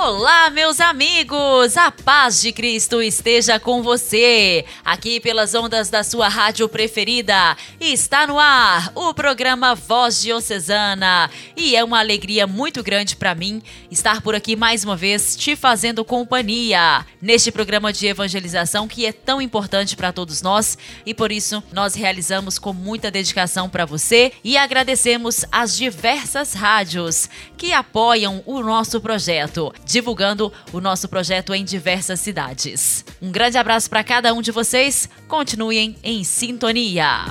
Olá, meus amigos! A paz de Cristo esteja com você. Aqui pelas ondas da sua rádio preferida, está no ar o programa Voz Diocesana. E é uma alegria muito grande para mim estar por aqui mais uma vez te fazendo companhia neste programa de evangelização que é tão importante para todos nós e por isso nós realizamos com muita dedicação para você e agradecemos as diversas rádios que apoiam o nosso projeto divulgando o nosso projeto em diversas cidades. Um grande abraço para cada um de vocês. Continuem em sintonia.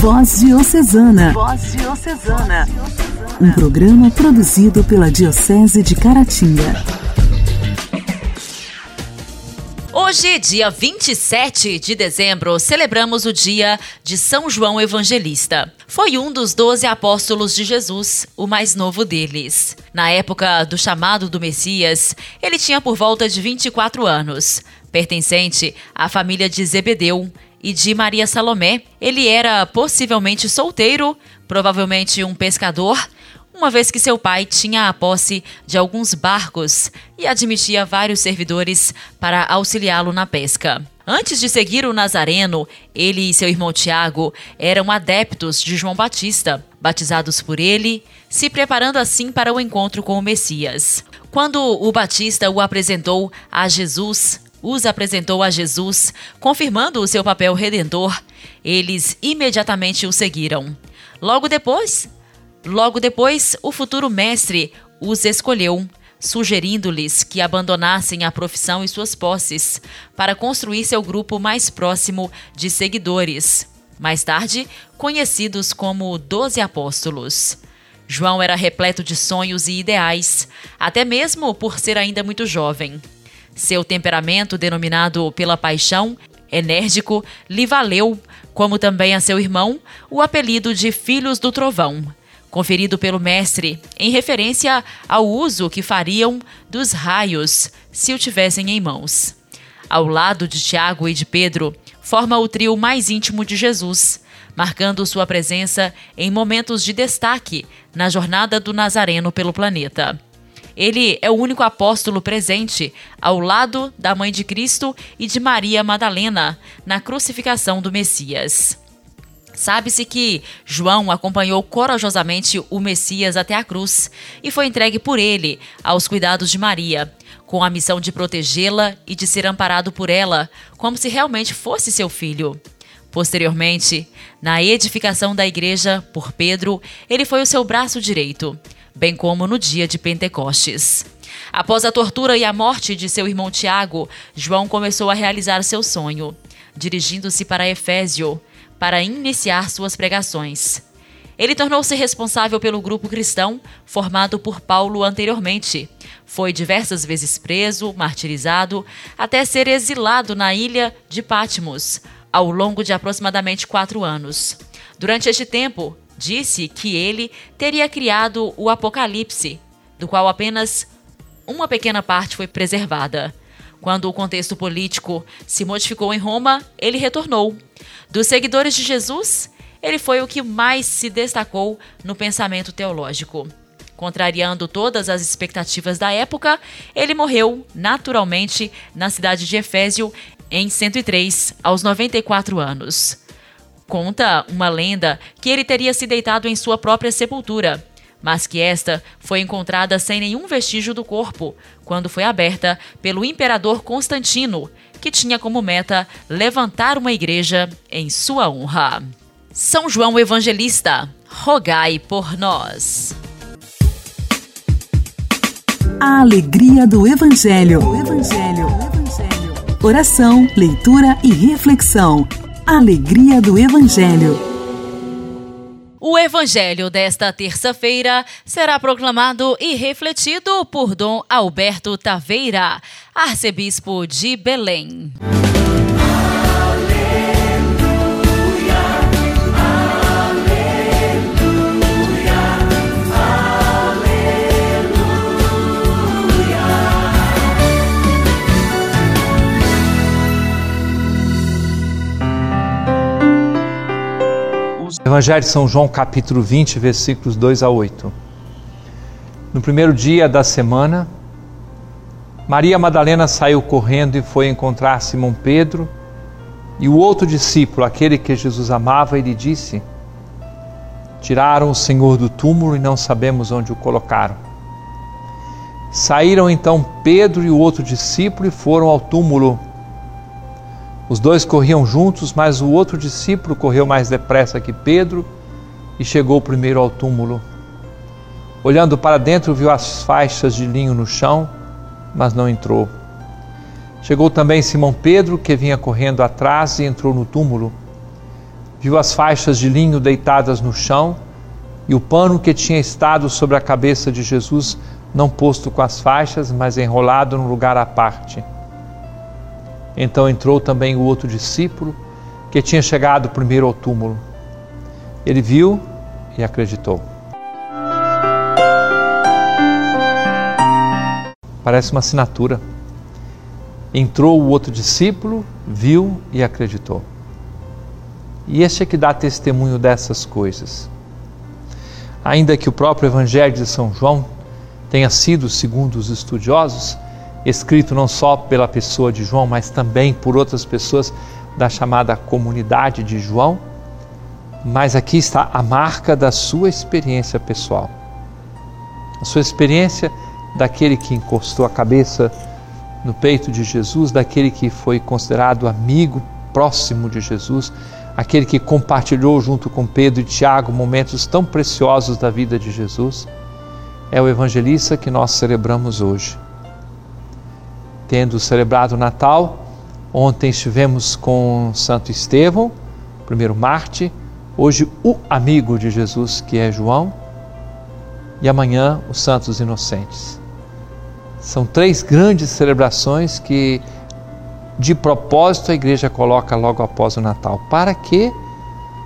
Voz Diocesana. Voz Diocesana. Um programa produzido pela Diocese de Caratinga. Hoje, dia 27 de dezembro, celebramos o dia de São João Evangelista. Foi um dos doze apóstolos de Jesus, o mais novo deles. Na época do chamado do Messias, ele tinha por volta de 24 anos. Pertencente à família de Zebedeu e de Maria Salomé, ele era possivelmente solteiro, provavelmente um pescador uma vez que seu pai tinha a posse de alguns barcos e admitia vários servidores para auxiliá-lo na pesca. Antes de seguir o Nazareno, ele e seu irmão Tiago eram adeptos de João Batista, batizados por ele, se preparando assim para o encontro com o Messias. Quando o Batista o apresentou a Jesus, os apresentou a Jesus, confirmando o seu papel redentor, eles imediatamente o seguiram. Logo depois, Logo depois, o futuro mestre os escolheu, sugerindo-lhes que abandonassem a profissão e suas posses para construir seu grupo mais próximo de seguidores, mais tarde conhecidos como Doze Apóstolos. João era repleto de sonhos e ideais, até mesmo por ser ainda muito jovem. Seu temperamento, denominado pela paixão, enérgico, lhe valeu, como também a seu irmão, o apelido de Filhos do Trovão conferido pelo mestre, em referência ao uso que fariam dos raios se o tivessem em mãos. Ao lado de Tiago e de Pedro, forma o trio mais íntimo de Jesus, marcando sua presença em momentos de destaque na jornada do Nazareno pelo planeta. Ele é o único apóstolo presente ao lado da Mãe de Cristo e de Maria Madalena na crucificação do Messias. Sabe-se que João acompanhou corajosamente o Messias até a cruz e foi entregue por ele aos cuidados de Maria, com a missão de protegê-la e de ser amparado por ela, como se realmente fosse seu filho. Posteriormente, na edificação da igreja por Pedro, ele foi o seu braço direito, bem como no dia de Pentecostes. Após a tortura e a morte de seu irmão Tiago, João começou a realizar seu sonho, dirigindo-se para Efésio, para iniciar suas pregações. Ele tornou-se responsável pelo grupo cristão formado por Paulo anteriormente. Foi diversas vezes preso, martirizado, até ser exilado na ilha de Patmos, ao longo de aproximadamente quatro anos. Durante este tempo, disse que ele teria criado o Apocalipse, do qual apenas uma pequena parte foi preservada. Quando o contexto político se modificou em Roma, ele retornou. Dos seguidores de Jesus, ele foi o que mais se destacou no pensamento teológico. Contrariando todas as expectativas da época, ele morreu naturalmente na cidade de Efésio em 103, aos 94 anos. Conta uma lenda que ele teria se deitado em sua própria sepultura mas que esta foi encontrada sem nenhum vestígio do corpo, quando foi aberta pelo imperador Constantino, que tinha como meta levantar uma igreja em sua honra. São João Evangelista, rogai por nós. A alegria do Evangelho. Evangelho. Evangelho. Oração, leitura e reflexão. Alegria do Evangelho. O evangelho desta terça-feira será proclamado e refletido por Dom Alberto Taveira, arcebispo de Belém. Evangelho de São João, capítulo 20, versículos 2 a 8. No primeiro dia da semana, Maria Madalena saiu correndo e foi encontrar Simão Pedro e o outro discípulo, aquele que Jesus amava, e lhe disse: Tiraram o Senhor do túmulo e não sabemos onde o colocaram. Saíram então Pedro e o outro discípulo e foram ao túmulo. Os dois corriam juntos, mas o outro discípulo correu mais depressa que Pedro e chegou primeiro ao túmulo. Olhando para dentro, viu as faixas de linho no chão, mas não entrou. Chegou também Simão Pedro, que vinha correndo atrás e entrou no túmulo. Viu as faixas de linho deitadas no chão e o pano que tinha estado sobre a cabeça de Jesus, não posto com as faixas, mas enrolado num lugar à parte. Então entrou também o outro discípulo, que tinha chegado primeiro ao túmulo. Ele viu e acreditou. Parece uma assinatura. Entrou o outro discípulo, viu e acreditou. E este é que dá testemunho dessas coisas. Ainda que o próprio Evangelho de São João tenha sido, segundo os estudiosos, escrito não só pela pessoa de João, mas também por outras pessoas da chamada comunidade de João, mas aqui está a marca da sua experiência pessoal. A sua experiência daquele que encostou a cabeça no peito de Jesus, daquele que foi considerado amigo próximo de Jesus, aquele que compartilhou junto com Pedro e Tiago momentos tão preciosos da vida de Jesus, é o evangelista que nós celebramos hoje tendo celebrado o Natal. Ontem estivemos com Santo Estevão, primeiro Marte, hoje o amigo de Jesus, que é João, e amanhã os Santos Inocentes. São três grandes celebrações que, de propósito, a igreja coloca logo após o Natal, para que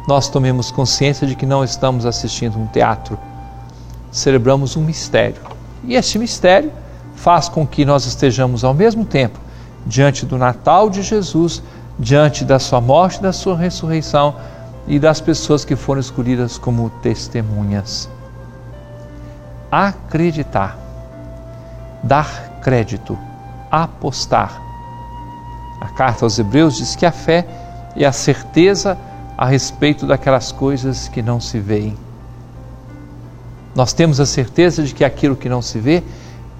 nós tomemos consciência de que não estamos assistindo um teatro, celebramos um mistério. E este mistério faz com que nós estejamos ao mesmo tempo diante do Natal de Jesus, diante da sua morte da sua ressurreição e das pessoas que foram escolhidas como testemunhas. Acreditar, dar crédito, apostar. A carta aos Hebreus diz que a fé é a certeza a respeito daquelas coisas que não se veem. Nós temos a certeza de que aquilo que não se vê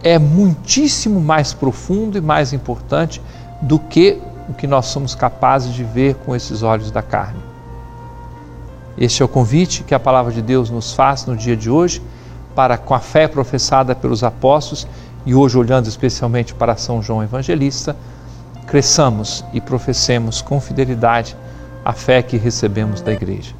é muitíssimo mais profundo e mais importante do que o que nós somos capazes de ver com esses olhos da carne. Este é o convite que a palavra de Deus nos faz no dia de hoje, para com a fé professada pelos apóstolos e hoje olhando especialmente para São João Evangelista, cresçamos e professemos com fidelidade a fé que recebemos da igreja.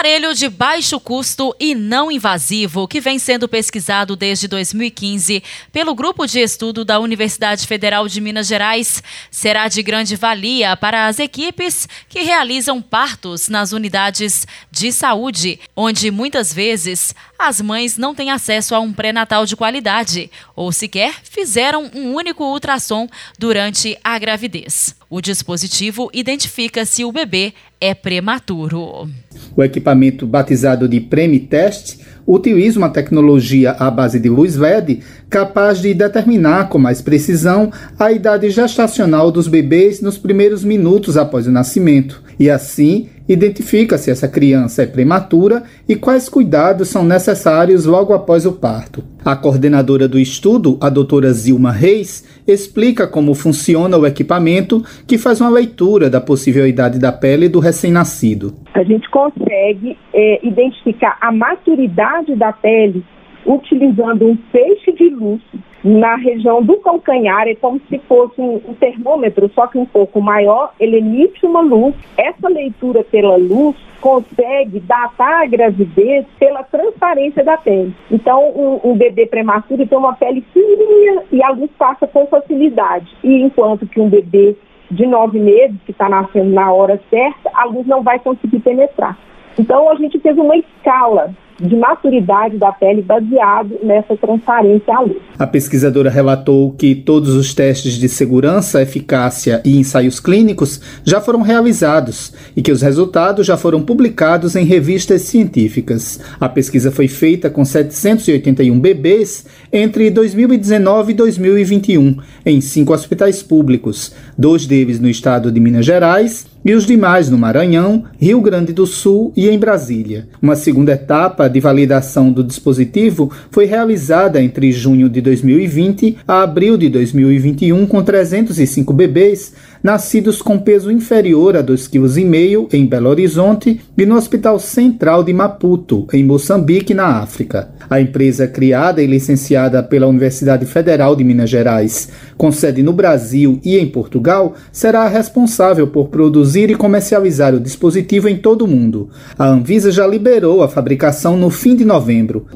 Aparelho de baixo custo e não invasivo que vem sendo pesquisado desde 2015 pelo Grupo de Estudo da Universidade Federal de Minas Gerais. Será de grande valia para as equipes que realizam partos nas unidades de saúde, onde muitas vezes as mães não têm acesso a um pré-natal de qualidade ou sequer fizeram um único ultrassom durante a gravidez. O dispositivo identifica se o bebê é prematuro. O equipamento batizado de Premitest utiliza uma tecnologia à base de luz LED capaz de determinar com mais precisão a idade gestacional dos bebês nos primeiros minutos após o nascimento. E assim, identifica se essa criança é prematura e quais cuidados são necessários logo após o parto. A coordenadora do estudo, a doutora Zilma Reis, explica como funciona o equipamento que faz uma leitura da possível idade da pele do recém-nascido. A gente consegue é, identificar a maturidade da pele utilizando um feixe de luz na região do calcanhar, é como se fosse um, um, termômetro, só que um pouco maior, ele emite uma luz. Essa leitura pela luz consegue datar a gravidez pela transparência da pele. Então, um, um bebê prematuro tem uma pele fininha e a luz passa com facilidade. E enquanto que um bebê de nove meses, que está nascendo na hora certa, a luz não vai conseguir penetrar. Então, a gente fez uma escala de maturidade da pele baseado nessa transparência à luz. A pesquisadora relatou que todos os testes de segurança, eficácia e ensaios clínicos já foram realizados e que os resultados já foram publicados em revistas científicas. A pesquisa foi feita com 781 bebês entre 2019 e 2021 em cinco hospitais públicos, dois deles no estado de Minas Gerais e os demais no Maranhão, Rio Grande do Sul e em Brasília. Uma segunda etapa de validação do dispositivo foi realizada entre junho de 2020 a abril de 2021 com 305 bebês nascidos com peso inferior a 2,5 kg em Belo Horizonte e no Hospital Central de Maputo, em Moçambique, na África. A empresa criada e licenciada pela Universidade Federal de Minas Gerais, com sede no Brasil e em Portugal, será responsável por produzir e comercializar o dispositivo em todo o mundo. A Anvisa já liberou a fabricação no fim de novembro.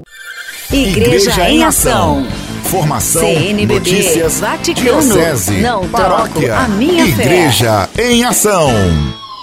Igreja, Igreja em Ação. Formação, CNBB, notícias, Vaticano, diocese, não paróquia, a minha Igreja fé. em Ação.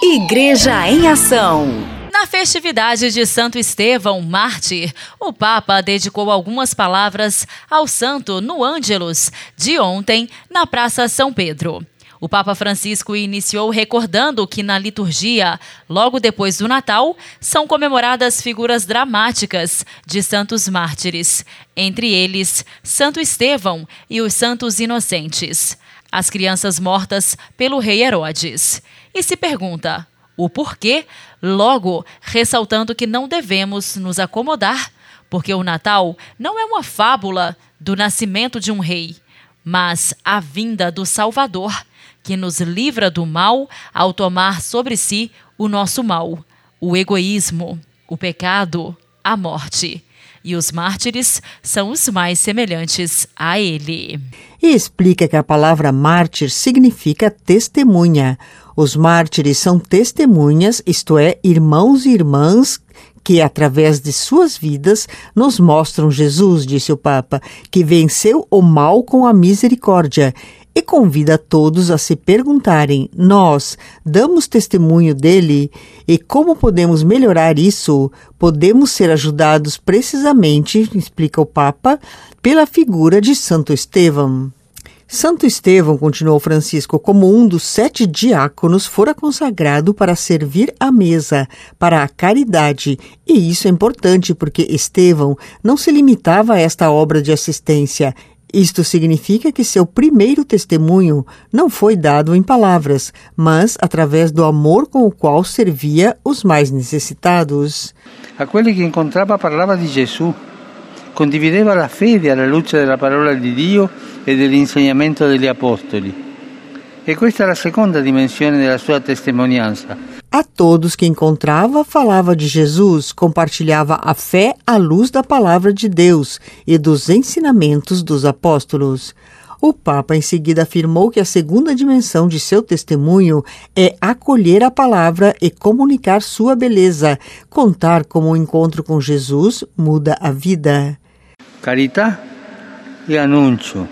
Igreja em Ação. Na festividade de Santo Estevão, mártir, o Papa dedicou algumas palavras ao santo no Ângelus de ontem na Praça São Pedro. O Papa Francisco iniciou recordando que na liturgia, logo depois do Natal, são comemoradas figuras dramáticas de santos mártires, entre eles Santo Estevão e os santos inocentes, as crianças mortas pelo rei Herodes. E se pergunta o porquê, logo ressaltando que não devemos nos acomodar, porque o Natal não é uma fábula do nascimento de um rei, mas a vinda do Salvador que nos livra do mal ao tomar sobre si o nosso mal, o egoísmo, o pecado, a morte. E os mártires são os mais semelhantes a ele. E explica que a palavra mártir significa testemunha. Os mártires são testemunhas, isto é, irmãos e irmãs que, através de suas vidas, nos mostram Jesus, disse o Papa, que venceu o mal com a misericórdia e convida todos a se perguntarem: nós damos testemunho dele e como podemos melhorar isso? Podemos ser ajudados precisamente, explica o Papa, pela figura de Santo Estevão. Santo Estevão, continuou Francisco, como um dos sete diáconos, fora consagrado para servir à mesa, para a caridade. E isso é importante porque Estevão não se limitava a esta obra de assistência. Isto significa que seu primeiro testemunho não foi dado em palavras, mas através do amor com o qual servia os mais necessitados. Aquele que encontrava parlava de Jesus, condivideva a fede alla luce della parola di Dio e dell'insegnamento degli apostoli. E questa è la seconda dimensione della sua testimonianza. A todos que encontrava, falava de Jesus, compartilhava a fé à luz da palavra de Deus e dos ensinamentos dos apóstolos. O Papa em seguida afirmou que a segunda dimensão de seu testemunho é acolher a palavra e comunicar sua beleza, contar como o encontro com Jesus muda a vida. Carità e anúncio.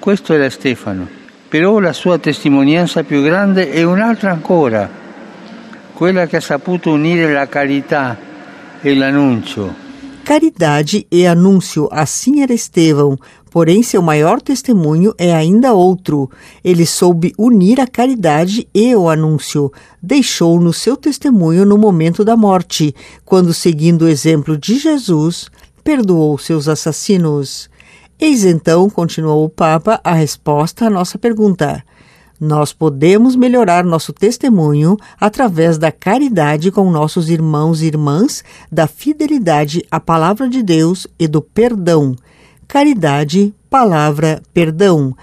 Questo era Stefano. Però la sua testimonianza più grande è un'altra ancora quella che ha saputo unire la carità e l'annuncio. Caridade e anúncio, assim era Estevão, porém seu maior testemunho é ainda outro. Ele soube unir a caridade e o anúncio. Deixou no seu testemunho no momento da morte, quando, seguindo o exemplo de Jesus, perdoou seus assassinos. Eis então, continuou o Papa, a resposta à nossa pergunta. Nós podemos melhorar nosso testemunho através da caridade com nossos irmãos e irmãs, da fidelidade à palavra de Deus e do perdão. Caridade, palavra, perdão.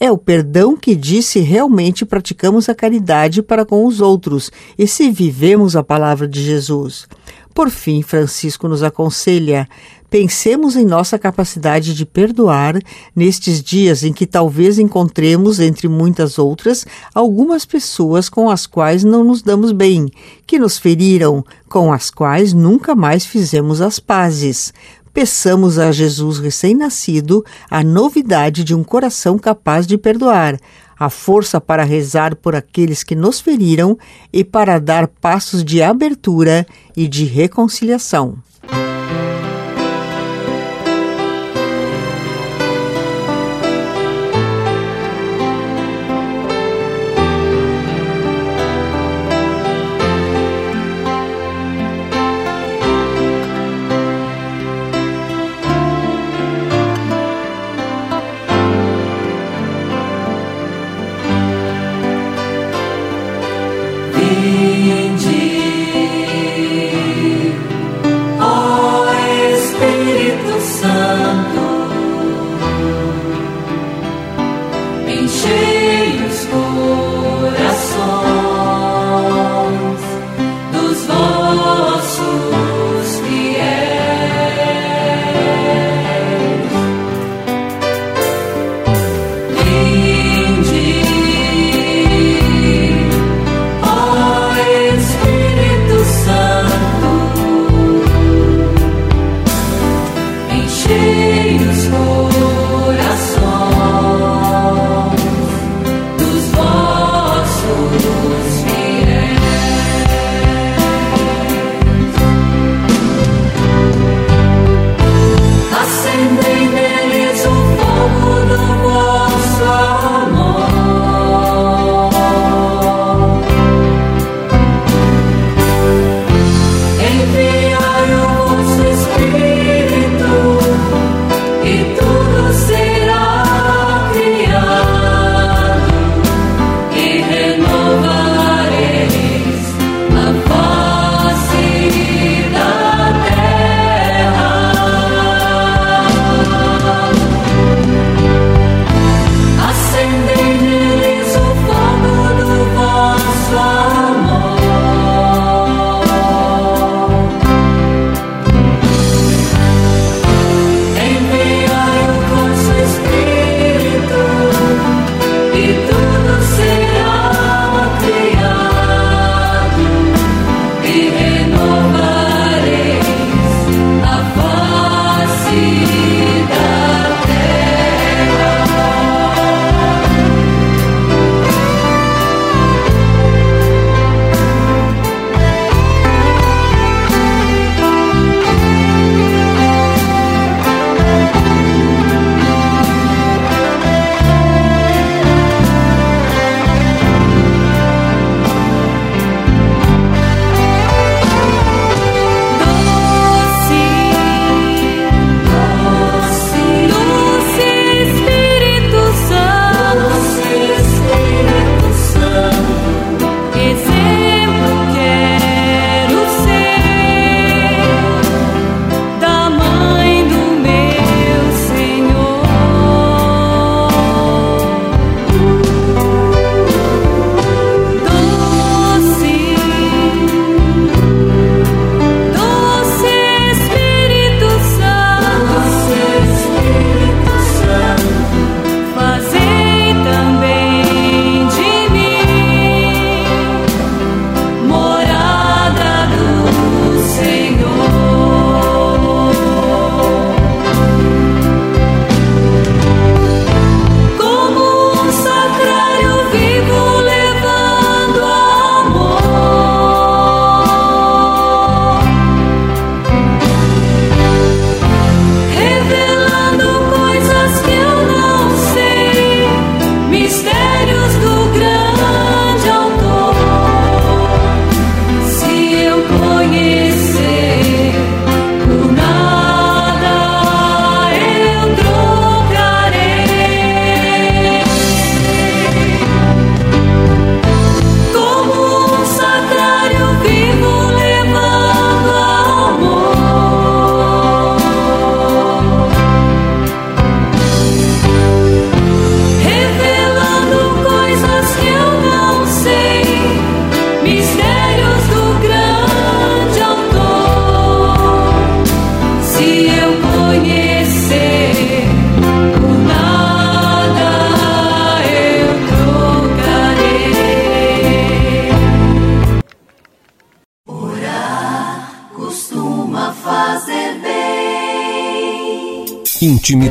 É o perdão que diz se realmente praticamos a caridade para com os outros e se vivemos a palavra de Jesus. Por fim, Francisco nos aconselha: Pensemos em nossa capacidade de perdoar nestes dias em que talvez encontremos, entre muitas outras, algumas pessoas com as quais não nos damos bem, que nos feriram, com as quais nunca mais fizemos as pazes. Peçamos a Jesus recém-nascido a novidade de um coração capaz de perdoar, a força para rezar por aqueles que nos feriram e para dar passos de abertura e de reconciliação.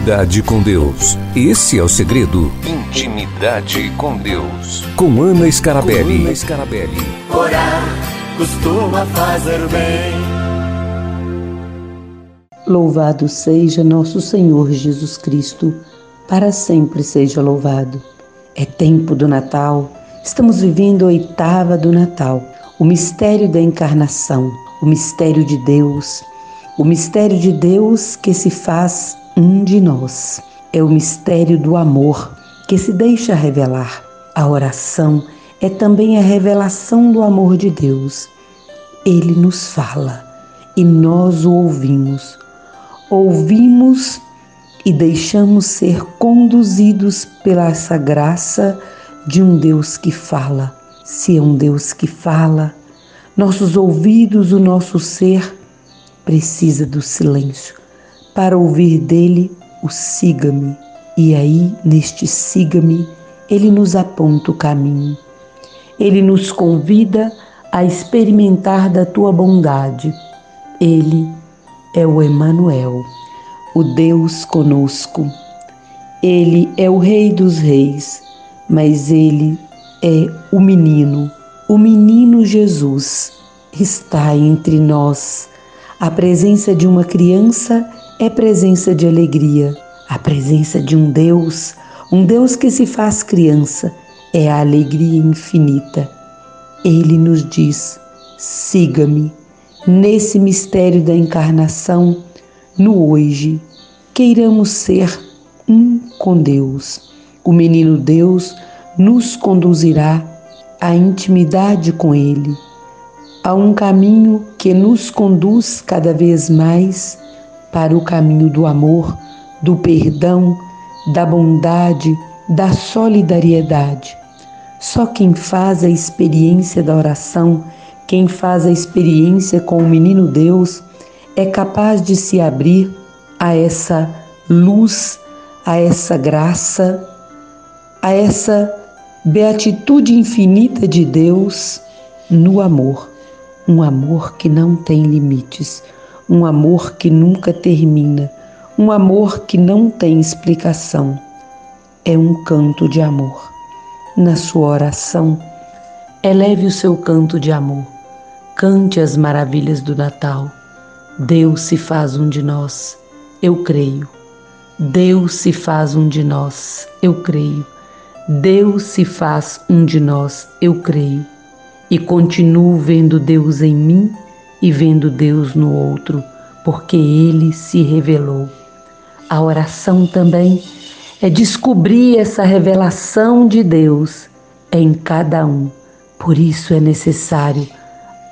Intimidade com Deus. Esse é o segredo. Intimidade com Deus. Com Ana Scarabelli. Com Ana Scarabelli. Orar costuma fazer bem. Louvado seja nosso Senhor Jesus Cristo, para sempre seja louvado. É tempo do Natal, estamos vivendo a oitava do Natal, o mistério da encarnação, o mistério de Deus, o mistério de Deus que se faz um de nós. É o mistério do amor que se deixa revelar. A oração é também a revelação do amor de Deus. Ele nos fala e nós o ouvimos ouvimos e deixamos ser conduzidos pela essa graça de um Deus que fala. Se é um Deus que fala, nossos ouvidos, o nosso ser precisa do silêncio para ouvir dele o siga-me. E aí, neste siga-me, ele nos aponta o caminho. Ele nos convida a experimentar da tua bondade. Ele é o Emanuel, o Deus conosco. Ele é o Rei dos Reis, mas ele é o menino. O menino Jesus está entre nós. A presença de uma criança é presença de alegria. A presença de um Deus, um Deus que se faz criança, é a alegria infinita. Ele nos diz: siga-me nesse mistério da encarnação, no hoje, queiramos ser um com Deus. O menino Deus nos conduzirá à intimidade com Ele, a um caminho que nos conduz cada vez mais para o caminho do amor, do perdão, da bondade, da solidariedade. Só quem faz a experiência da oração quem faz a experiência com o menino Deus é capaz de se abrir a essa luz, a essa graça, a essa beatitude infinita de Deus no amor. Um amor que não tem limites, um amor que nunca termina, um amor que não tem explicação. É um canto de amor. Na sua oração, eleve o seu canto de amor Cante as maravilhas do Natal. Deus se faz um de nós, eu creio. Deus se faz um de nós, eu creio. Deus se faz um de nós, eu creio. E continuo vendo Deus em mim e vendo Deus no outro, porque Ele se revelou. A oração também é descobrir essa revelação de Deus em cada um. Por isso é necessário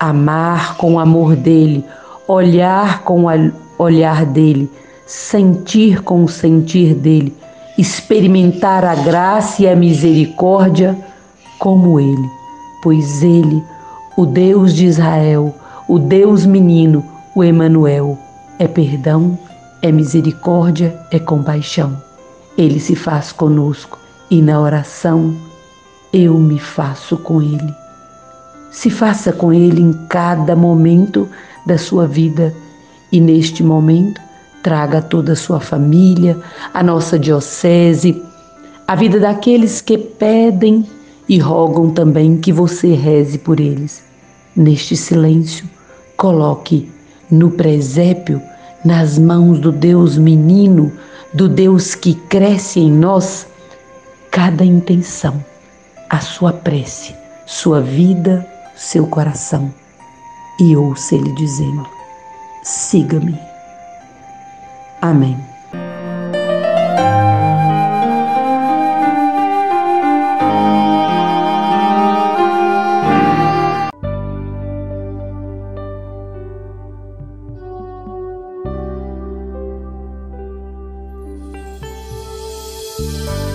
amar com o amor dele, olhar com o olhar dele, sentir com o sentir dele, experimentar a graça e a misericórdia como ele, pois ele, o Deus de Israel, o Deus menino, o Emanuel, é perdão, é misericórdia, é compaixão. Ele se faz conosco e na oração eu me faço com ele. Se faça com Ele em cada momento da sua vida e neste momento traga toda a sua família, a nossa diocese, a vida daqueles que pedem e rogam também que você reze por eles. Neste silêncio, coloque no presépio, nas mãos do Deus menino, do Deus que cresce em nós, cada intenção, a sua prece, sua vida, seu coração e ouça Ele dizendo: siga-me. Amém. Música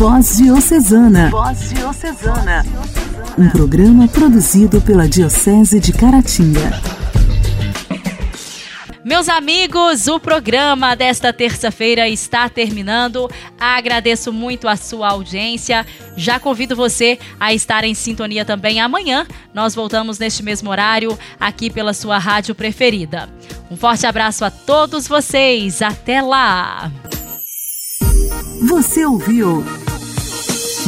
Voz Diocesana. Voz Diocesana. Um programa produzido pela Diocese de Caratinga. Meus amigos, o programa desta terça-feira está terminando. Agradeço muito a sua audiência. Já convido você a estar em sintonia também amanhã. Nós voltamos neste mesmo horário aqui pela sua rádio preferida. Um forte abraço a todos vocês. Até lá! Você ouviu